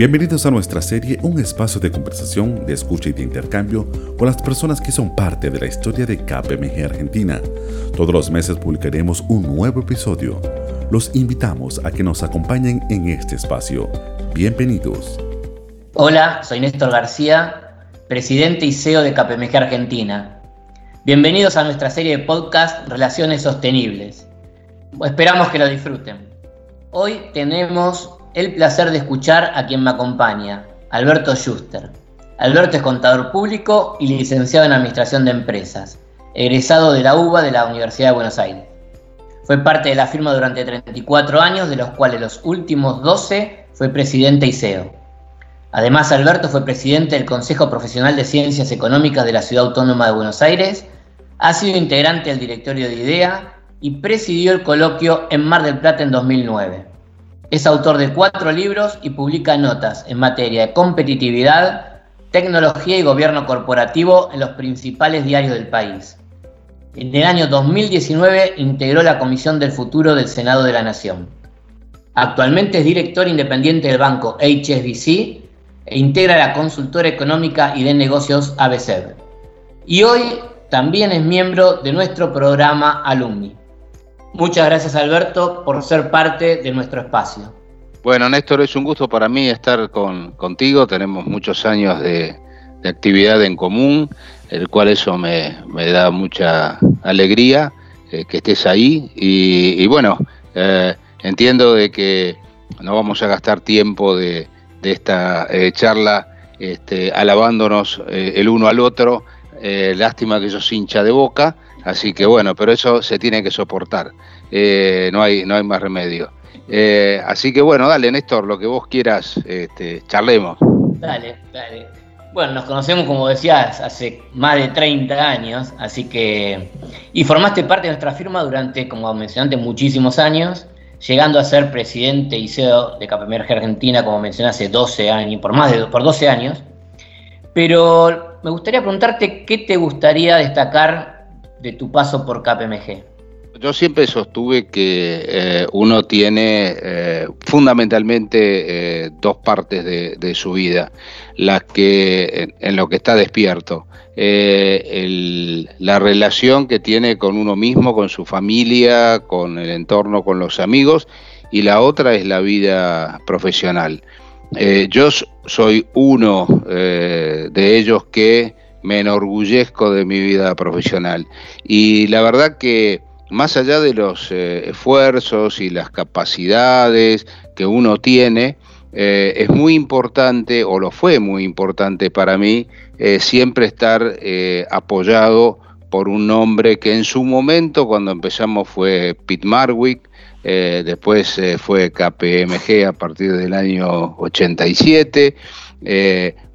Bienvenidos a nuestra serie Un espacio de conversación, de escucha y de intercambio con las personas que son parte de la historia de KPMG Argentina. Todos los meses publicaremos un nuevo episodio. Los invitamos a que nos acompañen en este espacio. Bienvenidos. Hola, soy Néstor García, presidente y CEO de KPMG Argentina. Bienvenidos a nuestra serie de podcast Relaciones Sostenibles. Esperamos que lo disfruten. Hoy tenemos el placer de escuchar a quien me acompaña, Alberto Schuster. Alberto es contador público y licenciado en Administración de Empresas, egresado de la UBA de la Universidad de Buenos Aires. Fue parte de la firma durante 34 años, de los cuales los últimos 12 fue presidente y CEO. Además, Alberto fue presidente del Consejo Profesional de Ciencias Económicas de la Ciudad Autónoma de Buenos Aires, ha sido integrante del directorio de IDEA y presidió el coloquio en Mar del Plata en 2009. Es autor de cuatro libros y publica notas en materia de competitividad, tecnología y gobierno corporativo en los principales diarios del país. En el año 2019 integró la Comisión del Futuro del Senado de la Nación. Actualmente es director independiente del banco HSBC e integra la consultora económica y de negocios ABC. Y hoy también es miembro de nuestro programa Alumni. Muchas gracias Alberto por ser parte de nuestro espacio. Bueno, Néstor, es un gusto para mí estar con, contigo. Tenemos muchos años de, actividad en común, el cual eso me, da mucha alegría eh, que estés ahí. Y, bueno, eh, entiendo de que no vamos a gastar tiempo de, esta eh, charla este, alabándonos el uno al otro. lástima que sos hincha de boca Así que bueno, pero eso se tiene que soportar. Eh, no, hay, no hay más remedio. Eh, así que bueno, dale, Néstor, lo que vos quieras, este, charlemos. Dale, dale. Bueno, nos conocemos, como decías, hace más de 30 años, así que... Y formaste parte de nuestra firma durante, como mencionaste, muchísimos años, llegando a ser presidente y CEO de KPMG Argentina, como mencioné, hace 12 años, por más de por 12 años. Pero me gustaría preguntarte qué te gustaría destacar de tu paso por KPMG? Yo siempre sostuve que eh, uno tiene eh, fundamentalmente eh, dos partes de, su vida, las que en, lo que está despierto, la relación que tiene con uno mismo, con su familia, con el entorno, con los amigos, y la otra es la vida profesional. yo soy uno de ellos que me enorgullezco de mi vida profesional. Y la verdad que más allá de los eh, esfuerzos y las capacidades que uno tiene, eh, es muy importante, o lo fue muy importante para mí, eh, siempre estar apoyado por un hombre que en su momento, cuando empezamos, fue Pete Marwick, después fue KPMG a partir del año 87.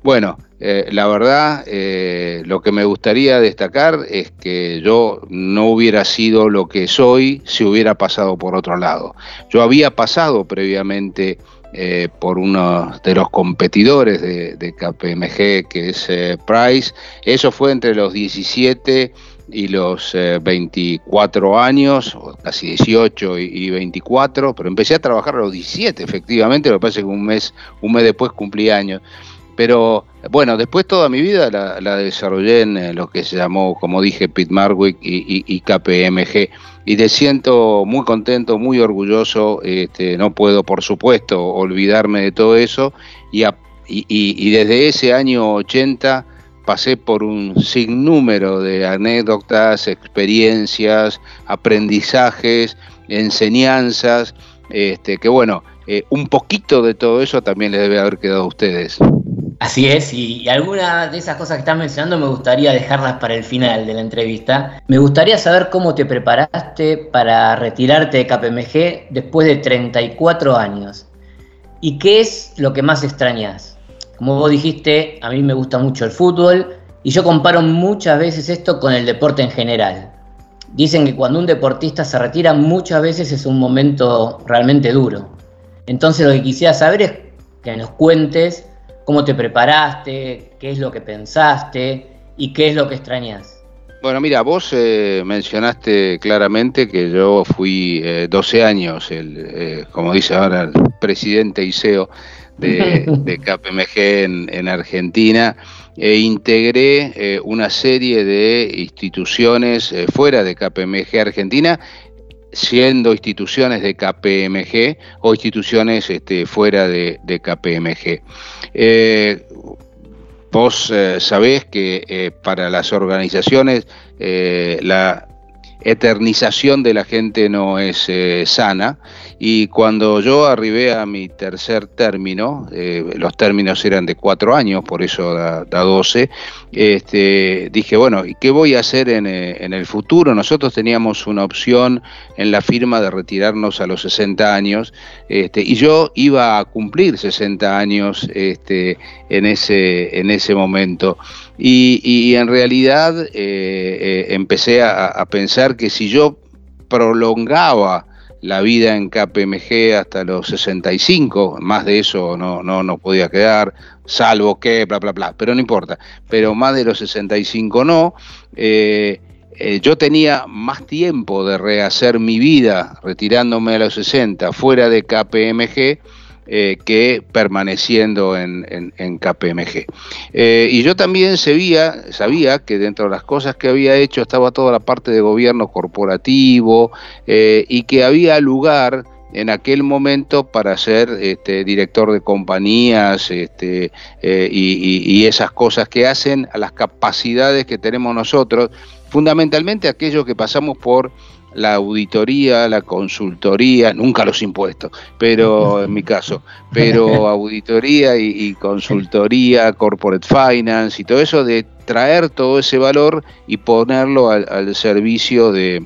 bueno, eh, la verdad, eh, lo que me gustaría destacar es que yo no hubiera sido lo que soy si hubiera pasado por otro lado. Yo había pasado previamente eh, por uno de los competidores de, KPMG, que es Price. Eso fue entre los 17 y los 24 años, casi 18 y, 24, pero empecé a trabajar a los 17, efectivamente, lo que pasa es que un mes, un mes después cumplí años. Pero bueno, después toda mi vida la, desarrollé en lo que se llamó, como dije, Pete Marwick y, KPMG. Y te siento muy contento, muy orgulloso. Este, no puedo, por supuesto, olvidarme de todo eso. Y, y, desde ese año 80 pasé por un sinnúmero de anécdotas, experiencias, aprendizajes, enseñanzas, este, que bueno, eh, un poquito de todo eso también les debe haber quedado a ustedes. Así es, y, algunas de esas cosas que estás mencionando me gustaría dejarlas para el final de la entrevista. Me gustaría saber cómo te preparaste para retirarte de KPMG después de 34 años. ¿Y qué es lo que más extrañas? Como vos dijiste, a mí me gusta mucho el fútbol y yo comparo muchas veces esto con el deporte en general. Dicen que cuando un deportista se retira muchas veces es un momento realmente duro. Entonces lo que quisiera saber es que nos cuentes cómo te preparaste, qué es lo que pensaste y qué es lo que extrañas. Bueno, mira, vos eh, mencionaste claramente que yo fui 12 eh, años, el, eh, como dice ahora, el presidente y CEO de, KPMG en, Argentina e integré eh, una serie de instituciones fuera de KPMG Argentina siendo instituciones de KPMG o instituciones este, fuera de, KPMG. Eh, vos sabés que para las organizaciones la eternización de la gente no es sana y cuando yo arribé a mi tercer término, eh, los términos eran de cuatro años, por eso da, 12, este, dije, bueno, ¿y qué voy a hacer en, eh, en, el futuro? Nosotros teníamos una opción en la firma de retirarnos a los 60 años, este, y yo iba a cumplir 60 años este, en, ese, en ese momento. Y, en realidad eh, empecé a, a pensar que si yo prolongaba la vida en KPMG hasta los 65, más de eso no, no, no podía quedar, salvo que, bla, bla, bla, pero no importa, pero más de los 65 no. Eh, eh, yo tenía más tiempo de rehacer mi vida retirándome a los 60 fuera de KPMG eh, que permaneciendo en, KPMG. Eh, y yo también sabía, sabía que dentro de las cosas que había hecho estaba toda la parte de gobierno corporativo eh, y que había lugar en aquel momento para ser este, director de compañías este, y, esas cosas que hacen a las capacidades que tenemos nosotros, fundamentalmente aquellos que pasamos por la auditoría, la consultoría, nunca los impuestos, pero en mi caso, pero auditoría y, consultoría, corporate finance y todo eso, de traer todo ese valor y ponerlo al, servicio de,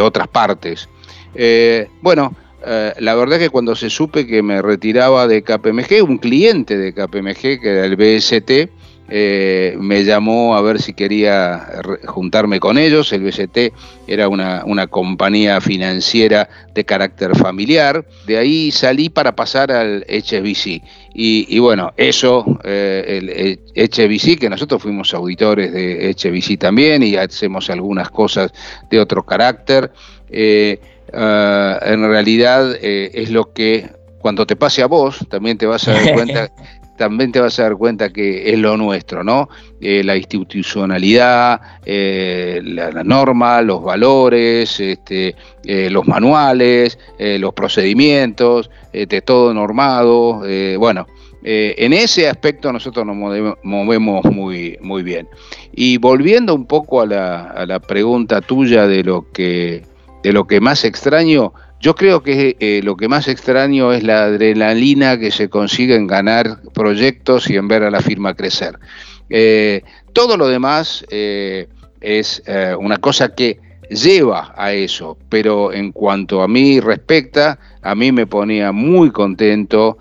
otras partes. Eh, bueno, eh, la verdad que cuando se supe que me retiraba de KPMG, un cliente de KPMG, que era el BST, eh, me llamó a ver si quería juntarme con ellos. El BCT era una, compañía financiera de carácter familiar. De ahí salí para pasar al HBC. Y, bueno, eso, eh, el HBC, que nosotros fuimos auditores de HBC también y hacemos algunas cosas de otro carácter, eh, ah, en realidad es lo que cuando te pase a vos, también te vas a dar cuenta también te vas a dar cuenta que es lo nuestro, ¿no? Eh, la institucionalidad, eh, la, norma, los valores, este, eh, los manuales, los procedimientos, de todo normado, bueno. en ese aspecto nosotros nos movemos, muy, muy bien. Y volviendo un poco a la, a la pregunta tuya de lo que, de lo que más extraño, yo creo que eh, lo que más extraño es la adrenalina que se consigue en ganar proyectos y en ver a la firma crecer. Eh, todo lo demás eh, es una cosa que lleva a eso, pero en cuanto a mí respecta, a mí me ponía muy contento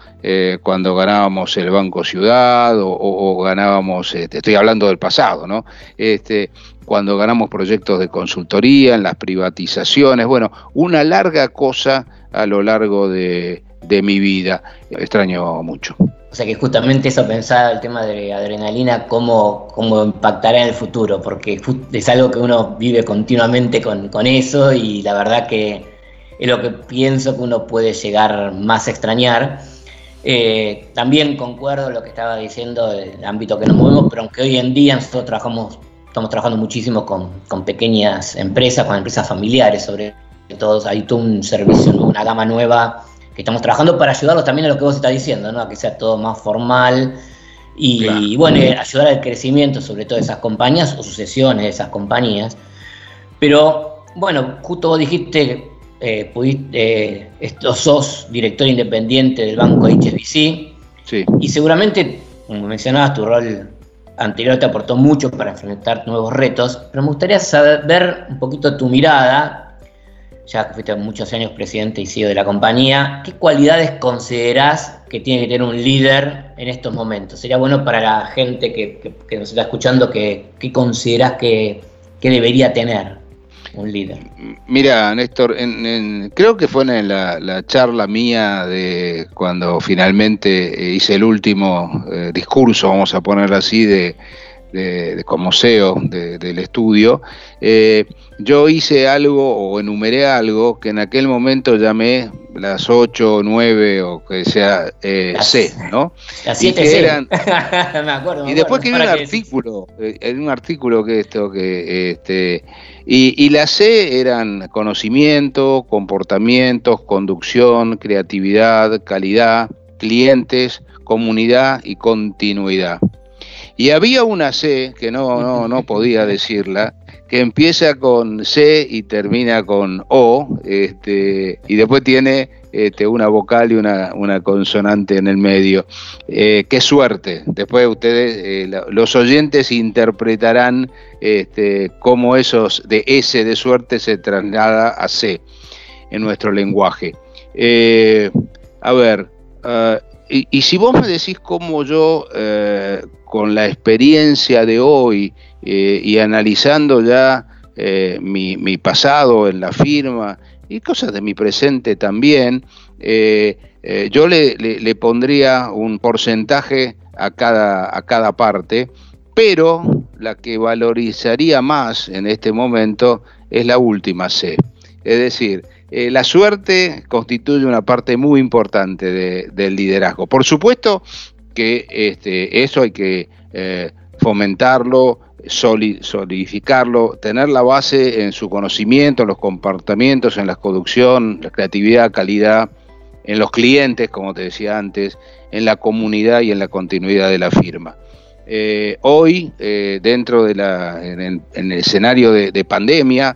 cuando ganábamos el Banco Ciudad o, ganábamos, este, estoy hablando del pasado, ¿no? Este, cuando ganamos proyectos de consultoría, en las privatizaciones, bueno, una larga cosa a lo largo de, mi vida. Extraño mucho. O sea que justamente eso pensaba el tema de adrenalina, cómo, cómo impactará en el futuro, porque es algo que uno vive continuamente con, eso y la verdad que es lo que pienso que uno puede llegar más a extrañar. Eh, también concuerdo lo que estaba diciendo del ámbito que nos movemos, pero aunque hoy en día nosotros trabajamos estamos trabajando muchísimo con, pequeñas empresas, con empresas familiares sobre todo. Hay todo un servicio, una gama nueva que estamos trabajando para ayudarlos también a lo que vos estás diciendo, ¿no? a que sea todo más formal y, bueno, ayudar al crecimiento sobre todo de esas compañías o sucesiones de esas compañías. Pero bueno, justo vos dijiste, eh, pudiste, eh, sos director independiente del banco HSBC sí. y seguramente, como mencionabas, tu rol anterior te aportó mucho para enfrentar nuevos retos, pero me gustaría saber un poquito tu mirada, ya que fuiste muchos años presidente y CEO de la compañía, ¿qué cualidades considerás que tiene que tener un líder en estos momentos? Sería bueno para la gente que, nos está escuchando, que, ¿qué considerás que, que debería tener? un líder? Mira, Néstor, creo que fue en la, charla mía de cuando finalmente hice el último eh, discurso, vamos a ponerlo así, de, como CEO del estudio, eh, yo hice algo o enumeré algo que en aquel momento llamé las 8, 9 o que sea eh, C, ¿no? Las 7 C. Eran, me acuerdo. y después que un artículo, eh, en un artículo que esto que este y, y la C eran conocimiento, comportamientos, conducción, creatividad, calidad, clientes, comunidad y continuidad. Y había una C, que no, no, no podía decirla, que empieza con C y termina con O, este, y después tiene este, una vocal y una, una, consonante en el medio. Eh, qué suerte. Después ustedes, eh, los oyentes interpretarán este, cómo esos de S de suerte se traslada a C en nuestro lenguaje. Eh, a ver, uh, y, y, si vos me decís cómo yo, eh, con la experiencia de hoy eh, y analizando ya eh, mi, pasado en la firma y cosas de mi presente también, eh, yo le, le, pondría un porcentaje a cada, a cada parte, pero la que valorizaría más en este momento es la última C. Es decir, la suerte constituye una parte muy importante de, del liderazgo. Por supuesto que este, eso hay que eh, fomentarlo, solidificarlo, tener la base en su conocimiento, en los comportamientos, en la conducción, la creatividad, calidad, en los clientes, como te decía antes, en la comunidad y en la continuidad de la firma. Eh, hoy, eh, dentro de la, en el, en el escenario de, de pandemia,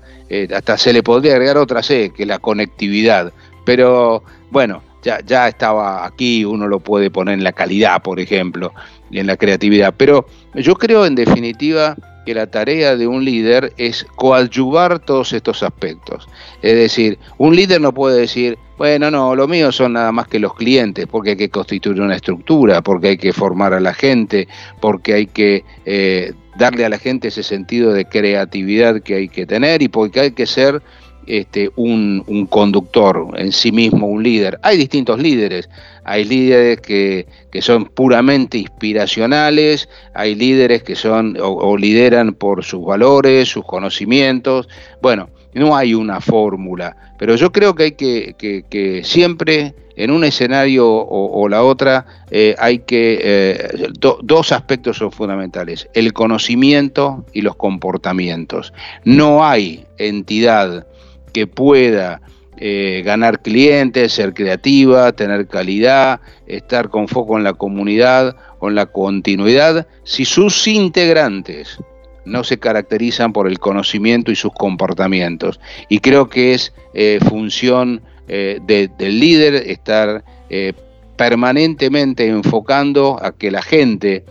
hasta se le podría agregar otra C, que es la conectividad. Pero bueno, ya, ya estaba aquí, uno lo puede poner en la calidad, por ejemplo, y en la creatividad. Pero yo creo, en definitiva, que la tarea de un líder es coadyuvar todos estos aspectos. Es decir, un líder no puede decir, bueno, no, lo mío son nada más que los clientes, porque hay que constituir una estructura, porque hay que formar a la gente, porque hay que eh, darle a la gente ese sentido de creatividad que hay que tener y porque hay que ser este, un, conductor en sí mismo, un líder. Hay distintos líderes. Hay líderes que, son puramente inspiracionales, hay líderes que son o, lideran por sus valores, sus conocimientos. Bueno, no hay una fórmula, pero yo creo que hay que, siempre en un escenario o, la otra eh, hay que eh, do, dos aspectos son fundamentales el conocimiento y los comportamientos no hay entidad que pueda eh, ganar clientes, ser creativa, tener calidad, estar con foco en la comunidad, con la continuidad, si sus integrantes no se caracterizan por el conocimiento y sus comportamientos. Y creo que es eh, función eh, de, del líder estar permanentemente enfocando a que la gente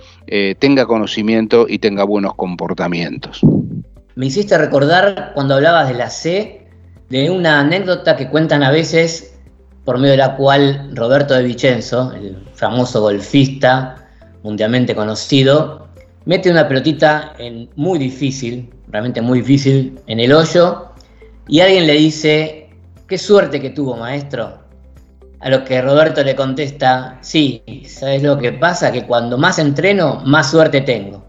tenga conocimiento y tenga buenos comportamientos. Me hiciste recordar cuando hablabas de la C, de una anécdota que cuentan a veces, por medio de la cual Roberto de Vicenzo, el famoso golfista mundialmente conocido, mete una pelotita en muy difícil, realmente muy difícil, en el hoyo, y alguien le dice, qué suerte que tuvo, maestro. A lo que Roberto le contesta, sí, ¿sabes lo que pasa? Que cuando más entreno, más suerte tengo.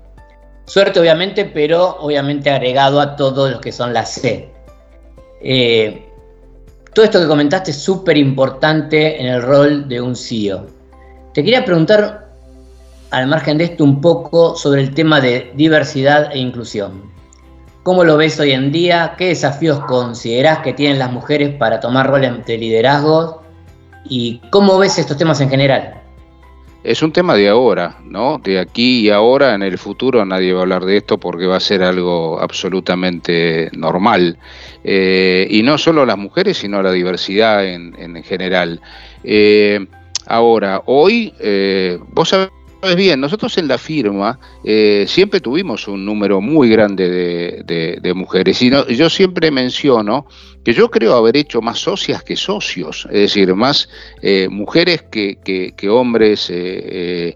Suerte obviamente, pero obviamente agregado a todos los que son las C. Eh, todo esto que comentaste es súper importante en el rol de un CEO. Te quería preguntar, al margen de esto, un poco sobre el tema de diversidad e inclusión. ¿Cómo lo ves hoy en día? ¿Qué desafíos considerás que tienen las mujeres para tomar roles de liderazgo? ¿Y cómo ves estos temas en general? Es un tema de ahora, ¿no? De aquí y ahora, en el futuro nadie va a hablar de esto porque va a ser algo absolutamente normal. Eh, y no solo las mujeres, sino la diversidad en, en general. Eh, ahora, hoy, eh, vos sabés sabes bien, nosotros en la firma eh, siempre tuvimos un número muy grande de, mujeres y no, yo siempre menciono que yo creo haber hecho más socias que socios, es decir, más eh, mujeres que, hombres eh,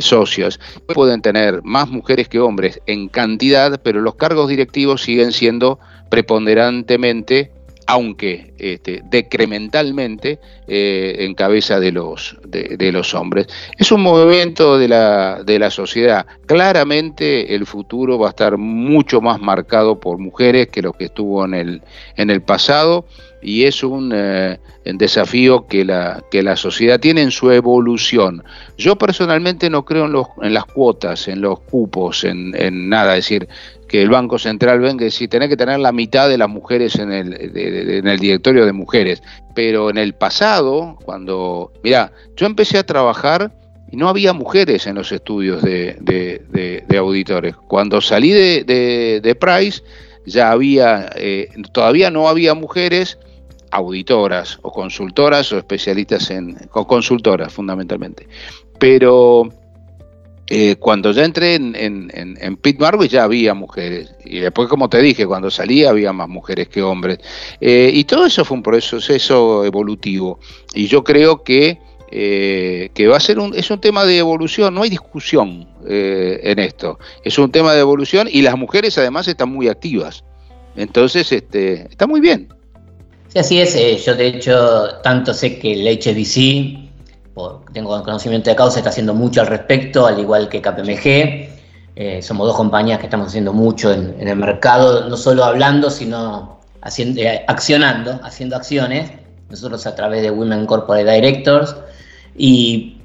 socios. Pueden tener más mujeres que hombres en cantidad, pero los cargos directivos siguen siendo preponderantemente aunque este, decrementalmente eh, en cabeza de los, de, los hombres. Es un movimiento de la, de la sociedad. Claramente el futuro va a estar mucho más marcado por mujeres que lo que estuvo en el, en el pasado y es un eh, desafío que la, que la sociedad tiene en su evolución. Yo personalmente no creo en, los, en las cuotas, en los cupos, en, en nada, es decir, que el Banco Central venga y decir, tenés que tener la mitad de las mujeres en el, en el directorio de mujeres. Pero en el pasado, cuando, mira, yo empecé a trabajar y no había mujeres en los estudios de, auditores. Cuando salí de, Price, ya había, eh, todavía no había mujeres auditoras o consultoras o especialistas en, o consultoras fundamentalmente. Pero eh, cuando ya entré en, en, en, Pit Marvel ya había mujeres. Y después, como te dije, cuando salí había más mujeres que hombres. Eh, y todo eso fue un proceso evolutivo. Y yo creo que, eh, que va a ser un, es un tema de evolución, no hay discusión en esto. Es un tema de evolución y las mujeres además están muy activas. Entonces, este, está muy bien. Sí, así es. yo de hecho, tanto sé que el HBC tengo conocimiento de causa, está haciendo mucho al respecto, al igual que KPMG. Eh, somos dos compañías que estamos haciendo mucho en, el mercado, no solo hablando, sino haciendo, eh, accionando, haciendo acciones. Nosotros a través de Women Corporate Directors y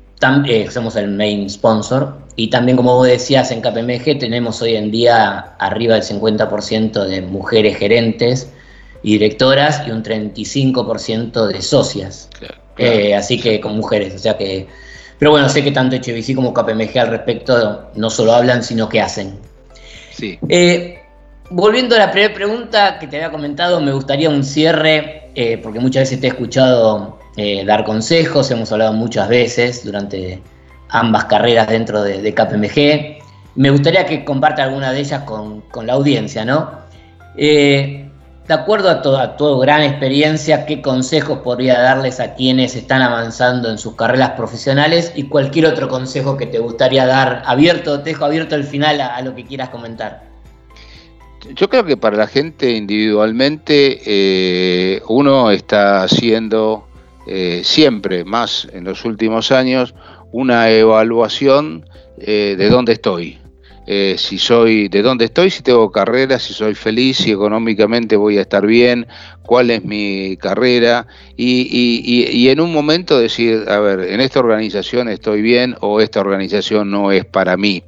eh, somos el main sponsor. Y también, como vos decías, en KPMG tenemos hoy en día arriba del 50% de mujeres gerentes y directoras y un 35% de socias. Eh, así que con mujeres, o sea que... Pero bueno, sé que tanto HBC como KPMG al respecto no solo hablan, sino que hacen. Sí. Eh, volviendo a la primera pregunta que te había comentado, me gustaría un cierre, eh, porque muchas veces te he escuchado dar consejos, hemos hablado muchas veces durante ambas carreras dentro de, KPMG. Me gustaría que comparte alguna de ellas con, con la audiencia, ¿no? De acuerdo a toda tu gran experiencia, ¿qué consejos podría darles a quienes están avanzando en sus carreras profesionales y cualquier otro consejo que te gustaría dar? Abierto, te dejo abierto el final a, lo que quieras comentar. Yo creo que para la gente individualmente eh, uno está haciendo eh, siempre, más en los últimos años, una evaluación eh, de dónde estoy, eh, si soy, de dónde estoy, si tengo carrera, si soy feliz, si económicamente voy a estar bien, cuál es mi carrera y, en un momento decir, a ver, en esta organización estoy bien o esta organización no es para mí.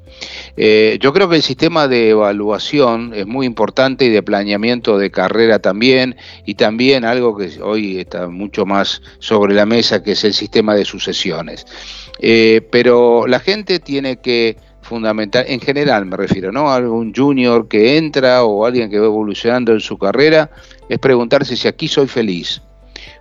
Eh, yo creo que el sistema de evaluación es muy importante y de planeamiento de carrera también, y también algo que hoy está mucho más sobre la mesa, que es el sistema de sucesiones. Eh, pero la gente tiene que fundamental, en general me refiero, ¿no? Algún junior que entra o alguien que va evolucionando en su carrera, es preguntarse si aquí soy feliz.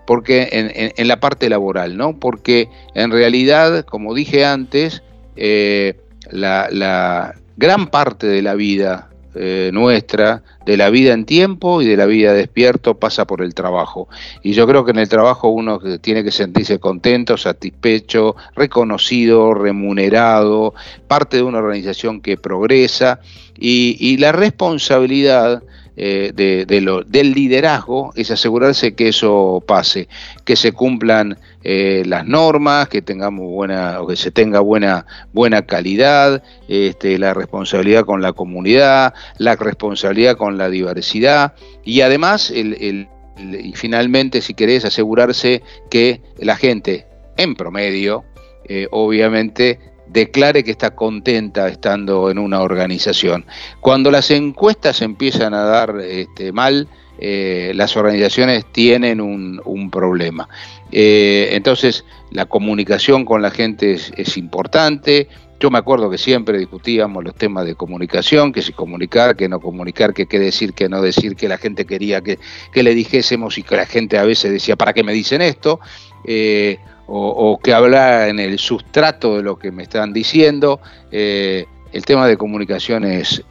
Porque en, la parte laboral, ¿no? Porque en realidad, como dije antes, eh, la gran parte de la vida eh, nuestra, de la vida en tiempo y de la vida despierto, pasa por el trabajo. Y yo creo que en el trabajo uno tiene que sentirse contento, satisfecho, reconocido, remunerado, parte de una organización que progresa y la responsabilidad eh, de, lo, del liderazgo es asegurarse que eso pase, que se cumplan eh, las normas, que tengamos buena, o que se tenga buena, buena calidad, este, la responsabilidad con la comunidad, la responsabilidad con la diversidad y además el, y finalmente, si querés, asegurarse que la gente, en promedio, eh, obviamente, declare que está contenta estando en una organización. Cuando las encuestas empiezan a dar este, mal, eh, las organizaciones tienen un, problema. Eh, entonces, la comunicación con la gente es, importante. Yo me acuerdo que siempre discutíamos los temas de comunicación, que si comunicar, que no comunicar, que qué decir, que no decir, que la gente quería que, le dijésemos y que la gente a veces decía, ¿para qué me dicen esto? Eh, o, que habla en el sustrato de lo que me están diciendo. Eh, el tema de comunicación es,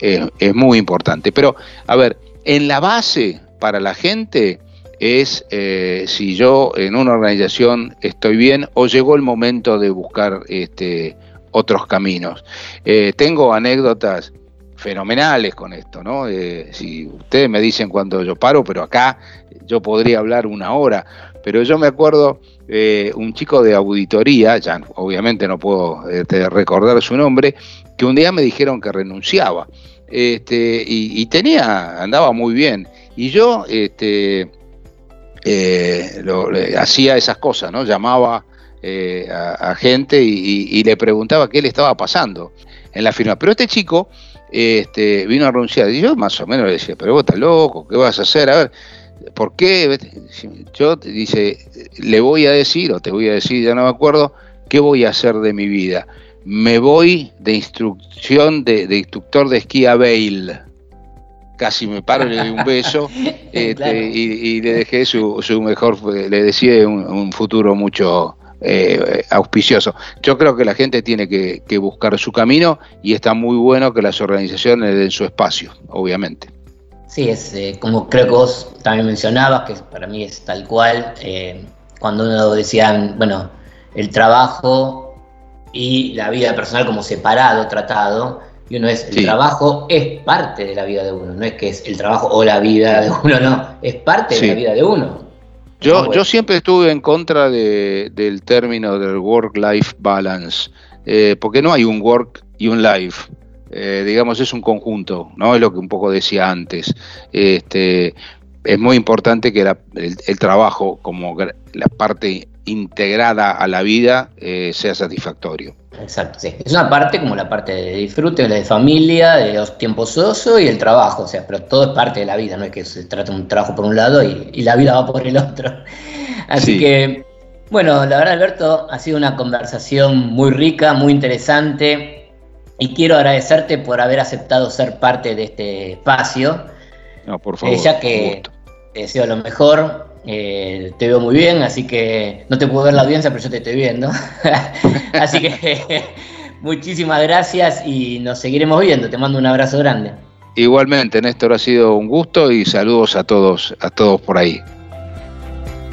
muy importante. Pero, a ver, en la base para la gente es eh, si yo en una organización estoy bien o llegó el momento de buscar este, otros caminos. Eh, tengo anécdotas fenomenales con esto, ¿no? si ustedes me dicen cuando yo paro, pero acá yo podría hablar una hora, pero yo me acuerdo eh, un chico de auditoría, ya obviamente no puedo este, recordar su nombre, que un día me dijeron que renunciaba. Este, y, tenía, andaba muy bien. Y yo este, eh, hacía esas cosas, ¿no? Llamaba eh, a, gente y, le preguntaba qué le estaba pasando en la firma. Pero este chico este, vino a renunciar y yo más o menos le decía, pero vos estás loco, ¿qué vas a hacer? A ver, ¿por qué? Yo dice, le voy a decir, o te voy a decir, ya no me acuerdo, ¿qué voy a hacer de mi vida? Me voy de instrucción de, instructor de esquí a Bale. Casi me paro, le doy un beso este, y, le dejé su, mejor, le decía un futuro mucho, eh, auspicioso. Yo creo que la gente tiene que, buscar su camino y está muy bueno que las organizaciones den su espacio, obviamente. Sí, es eh, como creo que vos también mencionabas, que para mí es tal cual, eh, cuando uno decían, bueno, el trabajo y la vida personal como separado, tratado, y uno es, el trabajo es parte de la vida de uno, no es que es el trabajo o la vida de uno, no, es parte de la vida de uno. Yo, yo siempre estuve en contra del término del work-life balance, eh, porque no hay un work y un life. Eh, digamos, es un conjunto, ¿no? Es lo que un poco decía antes. Este, es muy importante que el, trabajo, como la parte integrada a la vida, eh, sea satisfactorio. Exacto, sí. Es una parte como la parte de disfrute, la de familia, de los tiempos ocio y el trabajo, o sea, pero todo es parte de la vida, no es que se trate un trabajo por un lado y, la vida va por el otro. Así que, bueno, la verdad, Alberto, ha sido una conversación muy rica, muy interesante y quiero agradecerte por haber aceptado ser parte de este espacio. No, por favor. ya que te deseo lo mejor, eh, te veo muy bien, así que no te puedo ver la audiencia, pero yo te estoy viendo. así que muchísimas gracias y nos seguiremos viendo. Te mando un abrazo grande. Igualmente, Néstor, ha sido un gusto y saludos a todos, a todos por ahí.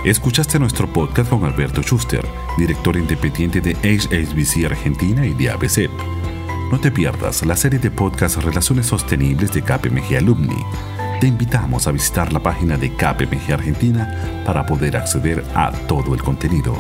Escuchaste nuestro podcast con Alberto Schuster, director independiente de HSBC Argentina y de ABC. No te pierdas la serie de podcast Relaciones Sostenibles de KPMG Alumni te invitamos a visitar la página de KPMG Argentina para poder acceder a todo el contenido.